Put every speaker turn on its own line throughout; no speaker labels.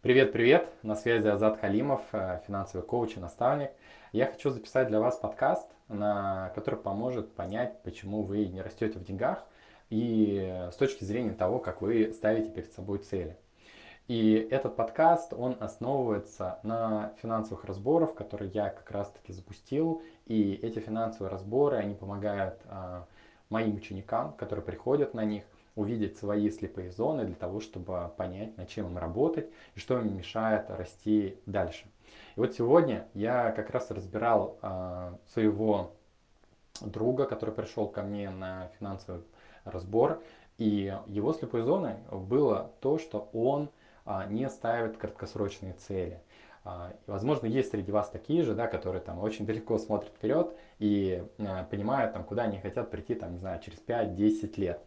Привет-привет, на связи Азат Халимов, э, финансовый коуч и наставник. Я хочу записать для вас подкаст, на, который поможет понять, почему вы не растете в деньгах и с точки зрения того, как вы ставите перед собой цели. И этот подкаст, он основывается на финансовых разборах, которые я как раз-таки запустил. И эти финансовые разборы, они помогают а, моим ученикам, которые приходят на них, увидеть свои слепые зоны для того, чтобы понять, над чем им работать и что им мешает расти дальше. И вот сегодня я как раз разбирал э, своего друга, который пришел ко мне на финансовый разбор, и его слепой зоной было то, что он э, не ставит краткосрочные цели. А, возможно, есть среди вас такие же, да, которые там очень далеко смотрят вперед и э, понимают, там, куда они хотят прийти, там, не знаю, через 5-10 лет.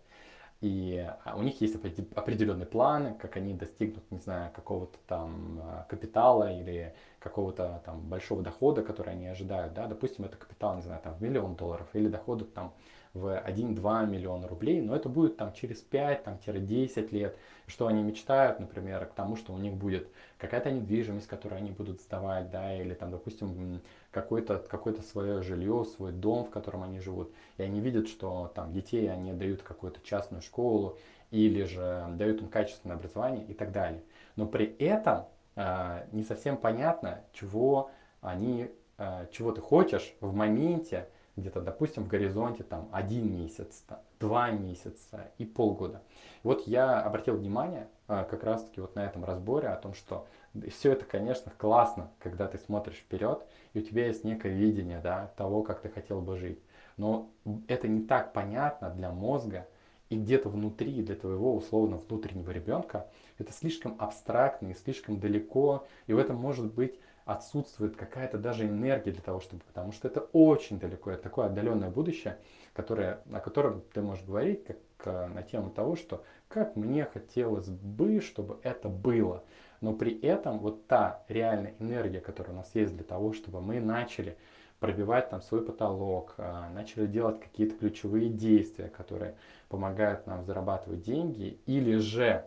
И а, у них есть определенные планы, как они достигнут, не знаю, какого-то там а, капитала или какого-то там большого дохода, который они ожидают, да, допустим, это капитал, не знаю, там в миллион долларов или доходы там в 1-2 миллиона рублей, но это будет там через 5-10 лет, что они мечтают, например, к тому, что у них будет какая-то недвижимость, которую они будут сдавать, да, или там, допустим, какое-то какое свое жилье, свой дом, в котором они живут, и они видят, что там детей они дают какую-то частную школу, или же дают им качественное образование и так далее. Но при этом э, не совсем понятно, чего они, э, чего ты хочешь в моменте, где-то, допустим, в горизонте там один месяц, два месяца и полгода. Вот я обратил внимание а, как раз-таки вот на этом разборе о том, что все это, конечно, классно, когда ты смотришь вперед, и у тебя есть некое видение да, того, как ты хотел бы жить. Но это не так понятно для мозга, и где-то внутри, для твоего условно внутреннего ребенка, это слишком абстрактно и слишком далеко, и в этом может быть отсутствует какая-то даже энергия для того, чтобы, потому что это очень далеко, это такое отдаленное будущее, которое, о котором ты можешь говорить как э, на тему того, что как мне хотелось бы, чтобы это было. Но при этом вот та реальная энергия, которая у нас есть для того, чтобы мы начали пробивать там свой потолок, э, начали делать какие-то ключевые действия, которые помогают нам зарабатывать деньги, или же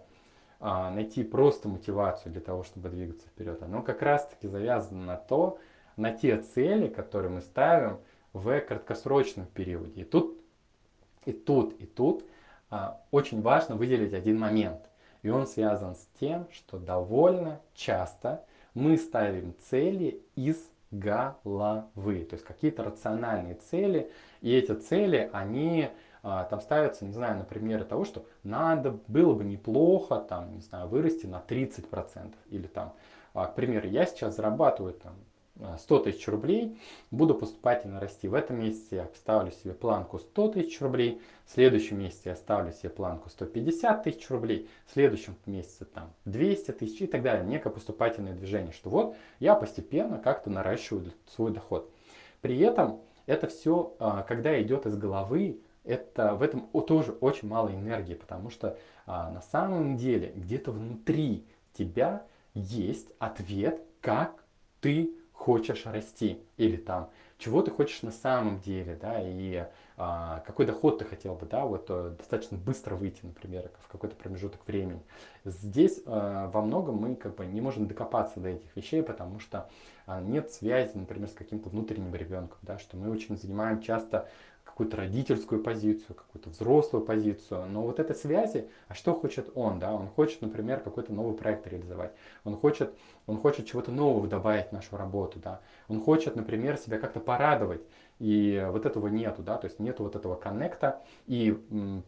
а, найти просто мотивацию для того, чтобы двигаться вперед. Оно как раз-таки завязано на то, на те цели, которые мы ставим в краткосрочном периоде. И тут, и тут, и тут а, очень важно выделить один момент. И он связан с тем, что довольно часто мы ставим цели из головы. То есть какие-то рациональные цели. И эти цели, они там ставятся, не знаю, на примеры того, что надо, было бы неплохо, там, не знаю, вырасти на 30%. Или там, а, к примеру, я сейчас зарабатываю там 100 тысяч рублей, буду поступательно расти. В этом месяце я ставлю себе планку 100 тысяч рублей, в следующем месяце я ставлю себе планку 150 тысяч рублей, в следующем месяце там 200 тысяч и так далее. Некое поступательное движение, что вот я постепенно как-то наращиваю свой доход. При этом это все, а, когда идет из головы, это, в этом тоже очень мало энергии, потому что а, на самом деле где-то внутри тебя есть ответ, как ты хочешь расти, или там, чего ты хочешь на самом деле, да, и а, какой доход ты хотел бы, да, вот а, достаточно быстро выйти, например, в какой-то промежуток времени. Здесь а, во многом мы как бы не можем докопаться до этих вещей, потому что а, нет связи, например, с каким-то внутренним ребенком, да, что мы очень занимаем часто какую-то родительскую позицию, какую-то взрослую позицию. Но вот этой связи, а что хочет он, да? Он хочет, например, какой-то новый проект реализовать. Он хочет, он хочет чего-то нового добавить в нашу работу, да? Он хочет, например, себя как-то порадовать. И вот этого нету, да, то есть нету вот этого коннекта. И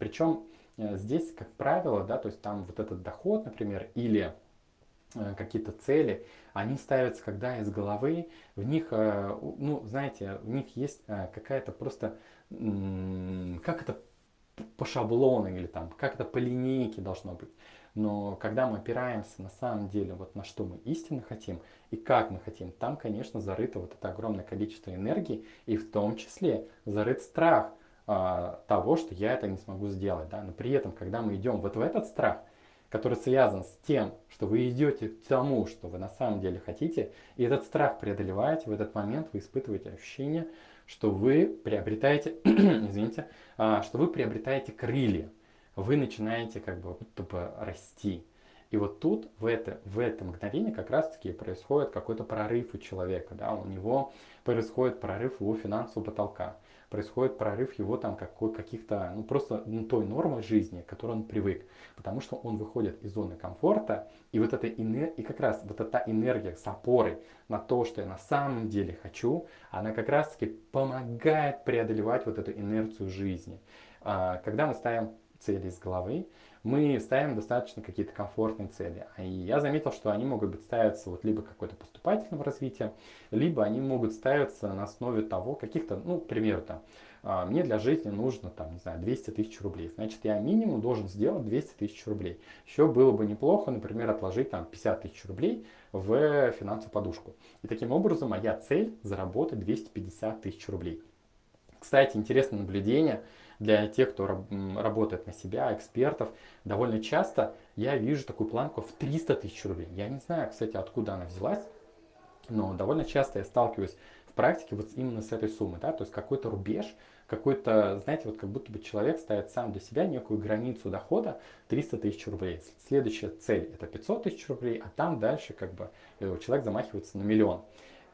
причем э, здесь, как правило, да, то есть там вот этот доход, например, или Э, какие-то цели, они ставятся, когда из головы, в них, э, ну, знаете, в них есть какая-то просто, как это по шаблону или там, как это по линейке должно быть. Но когда мы опираемся на самом деле вот на что мы истинно хотим и как мы хотим, там, конечно, зарыто вот это огромное количество энергии и в том числе зарыт страх а, того, что я это не смогу сделать. Да? Но при этом, когда мы идем вот в этот страх – который связан с тем, что вы идете к тому, что вы на самом деле хотите, и этот страх преодолеваете, в этот момент вы испытываете ощущение, что вы приобретаете, извините, а, что вы приобретаете крылья, вы начинаете как бы бы расти. И вот тут, в это, в это мгновение как раз-таки происходит какой-то прорыв у человека, да, у него происходит прорыв его финансового потолка происходит прорыв его там какой, каких-то, ну просто ну, той нормы жизни, к которой он привык. Потому что он выходит из зоны комфорта, и вот эта энергия, и как раз вот эта энергия с опорой на то, что я на самом деле хочу, она как раз таки помогает преодолевать вот эту инерцию жизни. А, когда мы ставим цели из головы, мы ставим достаточно какие-то комфортные цели. И я заметил, что они могут быть ставиться вот либо какое-то поступательное развитие, либо они могут ставиться на основе того, каких-то, ну, к примеру, там, а, мне для жизни нужно, там, не знаю, 200 тысяч рублей. Значит, я минимум должен сделать 200 тысяч рублей. Еще было бы неплохо, например, отложить там 50 тысяч рублей в финансовую подушку. И таким образом моя цель заработать 250 тысяч рублей. Кстати, интересное наблюдение – для тех, кто работает на себя, экспертов, довольно часто я вижу такую планку в 300 тысяч рублей. Я не знаю, кстати, откуда она взялась, но довольно часто я сталкиваюсь в практике вот именно с этой суммой, да, то есть какой-то рубеж, какой-то, знаете, вот как будто бы человек ставит сам для себя некую границу дохода 300 тысяч рублей. Следующая цель это 500 тысяч рублей, а там дальше как бы э, человек замахивается на миллион.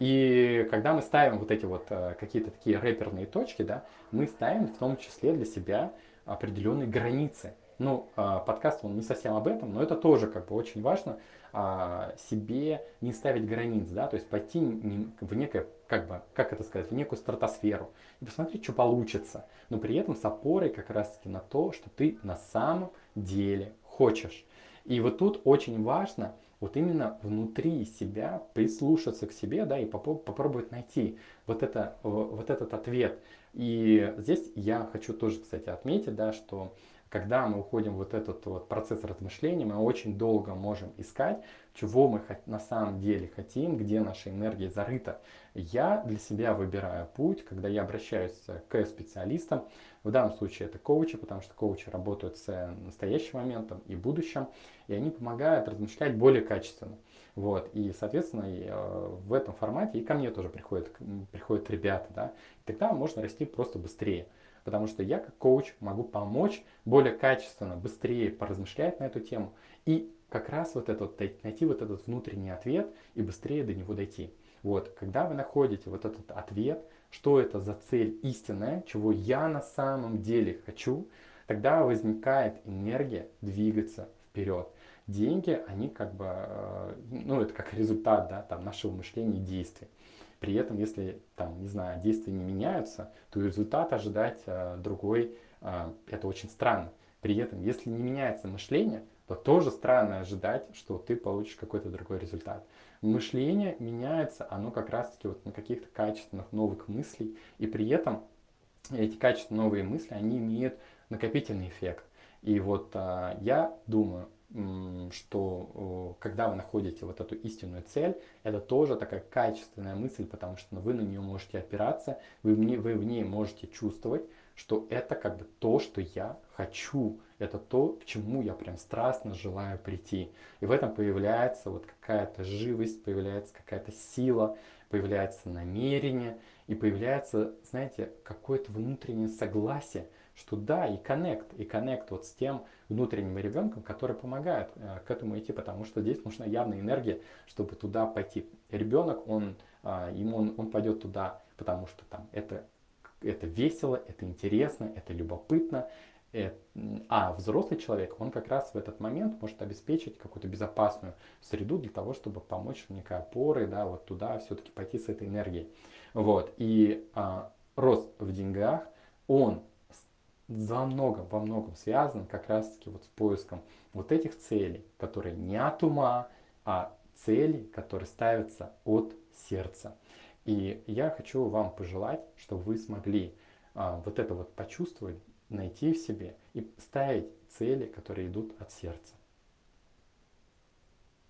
И когда мы ставим вот эти вот э, какие-то такие рэперные точки, да, мы ставим в том числе для себя определенные границы. Ну, э, подкаст, он не совсем об этом, но это тоже как бы очень важно а, себе не ставить границ, да, то есть пойти в некое, как бы, как это сказать, в некую стратосферу и посмотреть, что получится, но при этом с опорой как раз-таки на то, что ты на самом деле хочешь. И вот тут очень важно вот именно внутри себя прислушаться к себе, да, и попробовать найти вот, это, вот этот ответ. И здесь я хочу тоже, кстати, отметить, да, что когда мы уходим в вот этот вот процесс размышления, мы очень долго можем искать, чего мы на самом деле хотим, где наша энергия зарыта. Я для себя выбираю путь, когда я обращаюсь к специалистам, в данном случае это коучи, потому что коучи работают с настоящим моментом и будущим, и они помогают размышлять более качественно. Вот, и, соответственно, и, э, в этом формате и ко мне тоже приходят, приходят ребята, да, и тогда можно расти просто быстрее. Потому что я как коуч могу помочь более качественно, быстрее поразмышлять на эту тему и как раз вот этот, найти вот этот внутренний ответ и быстрее до него дойти. Вот, когда вы находите вот этот ответ, что это за цель истинная, чего я на самом деле хочу, тогда возникает энергия двигаться вперед. Деньги, они как бы, э, ну это как результат да, там, нашего мышления и действий. При этом, если там, не знаю, действия не меняются, то результат ожидать э, другой, э, это очень странно. При этом, если не меняется мышление, то тоже странно ожидать, что ты получишь какой-то другой результат. Мышление меняется, оно как раз-таки вот на каких-то качественных новых мыслей, и при этом эти качественные новые мысли, они имеют накопительный эффект. И вот а, я думаю, что когда вы находите вот эту истинную цель, это тоже такая качественная мысль, потому что вы на нее можете опираться, вы в ней, вы в ней можете чувствовать, что это как бы то, что я хочу, это то, к чему я прям страстно желаю прийти. И в этом появляется вот какая-то живость, появляется какая-то сила, появляется намерение и появляется, знаете, какое-то внутреннее согласие, что да, и коннект, и коннект вот с тем внутренним ребенком, который помогает э, к этому идти, потому что здесь нужна явная энергия, чтобы туда пойти. Ребенок, он, э, ему он, он пойдет туда, потому что там это, это весело, это интересно, это любопытно, э, а взрослый человек, он как раз в этот момент может обеспечить какую-то безопасную среду для того, чтобы помочь некой опорой, да, вот туда все-таки пойти с этой энергией. Вот. И а, рост в деньгах, он во многом, во многом связан как раз-таки вот с поиском вот этих целей, которые не от ума, а цели, которые ставятся от сердца. И я хочу вам пожелать, чтобы вы смогли а, вот это вот почувствовать, найти в себе и ставить цели, которые идут от сердца.